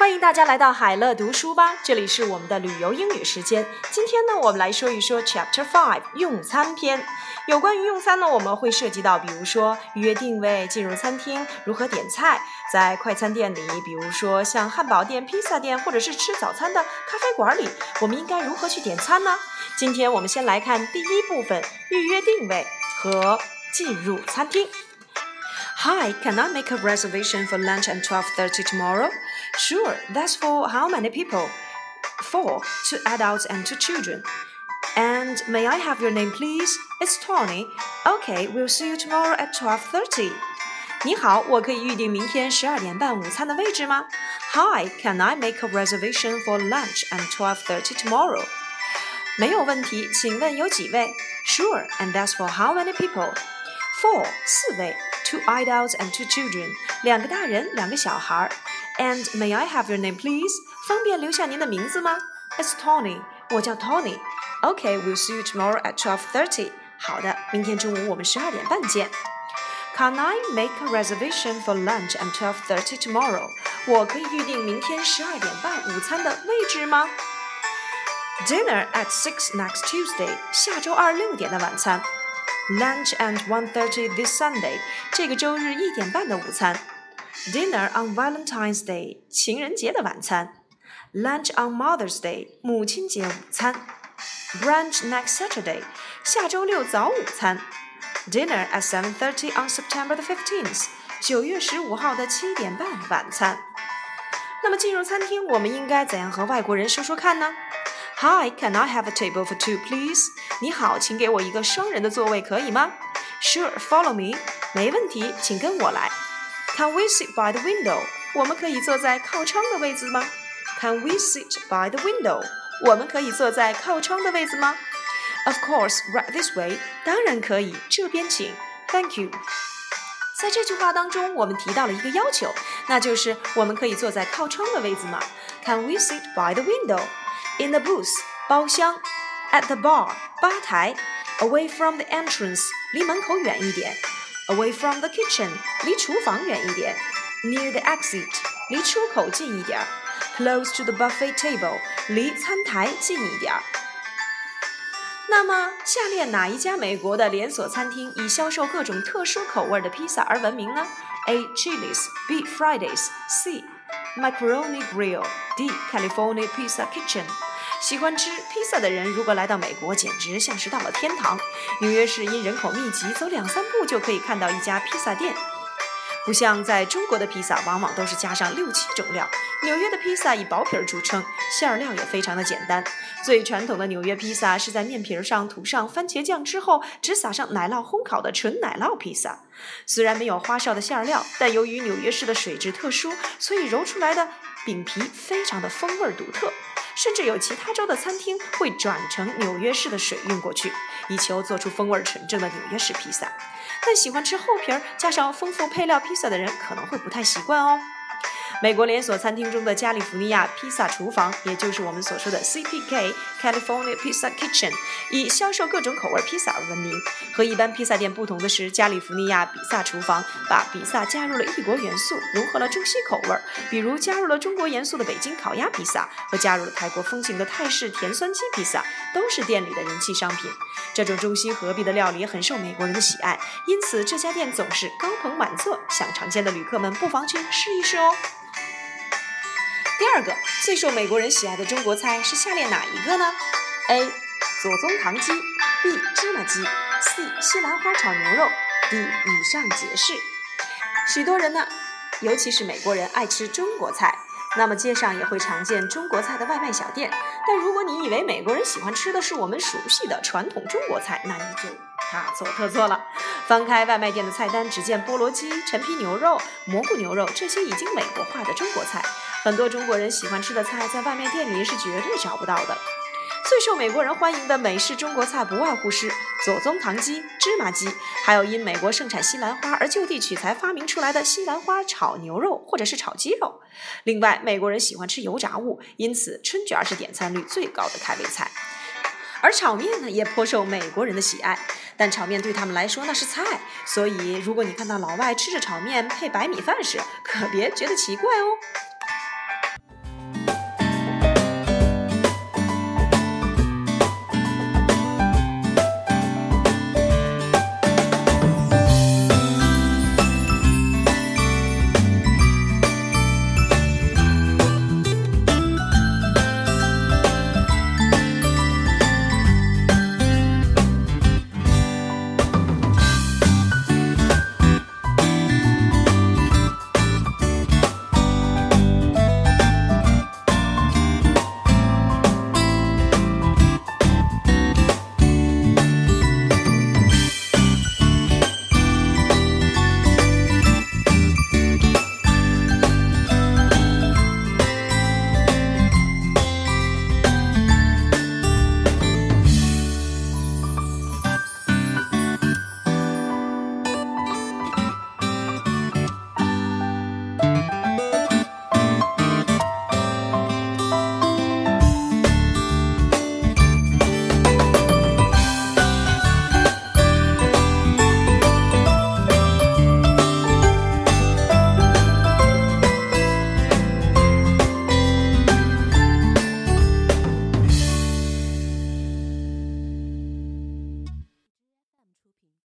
欢迎大家来到海乐读书吧，这里是我们的旅游英语时间。今天呢，我们来说一说 Chapter Five 用餐篇。有关于用餐呢，我们会涉及到，比如说预约定位、进入餐厅、如何点菜，在快餐店里，比如说像汉堡店、披萨店，或者是吃早餐的咖啡馆里，我们应该如何去点餐呢？今天我们先来看第一部分：预约定位和进入餐厅。Hi, can I make a reservation for lunch at 12:30 tomorrow? Sure, that's for how many people? Four, two adults and two children. And may I have your name, please? It's Tony. Okay, we'll see you tomorrow at 12:30. 你好，我可以预定明天十二点半午餐的位置吗？Hi, can I make a reservation for lunch at 12:30 tomorrow? 没有问题，请问有几位？Sure, and that's for how many people? Four, 四位。 two adults and two children，两个大人，两个小孩。And may I have your name, please？方便留下您的名字吗？It's Tony，我叫 Tony。Okay, we'll see you tomorrow at twelve thirty。好的，明天中午我们十二点半见。Can I make a reservation for lunch at twelve thirty tomorrow？我可以预定明天十二点半午餐的位置吗？Dinner at six next Tuesday，下周二六点的晚餐。 Lunch and 1:30 this Sunday，这个周日一点半的午餐。Dinner on Valentine's Day，情人节的晚餐。Lunch on Mother's Day，母亲节午餐。Brunch next Saturday，下周六早午餐。Dinner at 7:30 on September the 15th，九月十五号的七点半晚餐。那么进入餐厅，我们应该怎样和外国人说说看呢 ？Hi, can I have a table for two, please? 你好，请给我一个双人的座位，可以吗？Sure, follow me. 没问题，请跟我来。Can we sit by the window? 我们可以坐在靠窗的位置吗？Can we sit by the window? 我们可以坐在靠窗的位置吗？Of course, right this way. 当然可以，这边请。Thank you. 在这句话当中，我们提到了一个要求，那就是我们可以坐在靠窗的位置吗？Can we sit by the window? In the booth，包厢；at the bar，吧台；away from the entrance，离门口远一点；away from the kitchen，离厨房远一点；near the exit，离出口近一点；close to the buffet table，离餐台近一点。那么，下列哪一家美国的连锁餐厅以销售各种特殊口味的披萨而闻名呢？A. Chili's B. Fridays C. Macaroni Grill D. California Pizza Kitchen 喜欢吃披萨的人，如果来到美国，简直像是到了天堂。纽约市因人口密集，走两三步就可以看到一家披萨店。不像在中国的披萨，往往都是加上六七种料。纽约的披萨以薄皮儿著称，馅儿料也非常的简单。最传统的纽约披萨是在面皮上涂上番茄酱之后，只撒上奶酪烘烤的纯奶酪披萨。虽然没有花哨的馅儿料，但由于纽约市的水质特殊，所以揉出来的饼皮非常的风味独特。甚至有其他州的餐厅会转成纽约市的水运过去，以求做出风味纯正的纽约市披萨。但喜欢吃厚皮儿加上丰富配料披萨的人可能会不太习惯哦。美国连锁餐厅中的加利福尼亚披萨厨房，也就是我们所说的 CPK California Pizza Kitchen，以销售各种口味披萨而闻名。和一般披萨店不同的是，加利福尼亚比萨厨房把比萨加入了异国元素，融合了中西口味，比如加入了中国元素的北京烤鸭披萨和加入了泰国风情的泰式甜酸鸡披萨，都是店里的人气商品。这种中西合璧的料理很受美国人的喜爱，因此这家店总是高朋满座。想尝鲜的旅客们不妨去试一试哦。第二个最受美国人喜爱的中国菜是下列哪一个呢？A. 左宗棠鸡 B. 芝麻鸡 C. 西兰花炒牛肉 D. 以上皆是。许多人呢，尤其是美国人爱吃中国菜，那么街上也会常见中国菜的外卖小店。但如果你以为美国人喜欢吃的是我们熟悉的传统中国菜，那你就大错特错了。翻开外卖店的菜单，只见菠萝鸡、陈皮牛肉、蘑菇牛肉这些已经美国化的中国菜。很多中国人喜欢吃的菜，在外卖店里是绝对找不到的。最受美国人欢迎的美式中国菜，不外乎是左宗棠鸡、芝麻鸡，还有因美国盛产西兰花而就地取材发明出来的西兰花炒牛肉或者是炒鸡肉。另外，美国人喜欢吃油炸物，因此春卷是点餐率最高的开胃菜。而炒面呢，也颇受美国人的喜爱，但炒面对他们来说那是菜，所以如果你看到老外吃着炒面配白米饭时，可别觉得奇怪哦。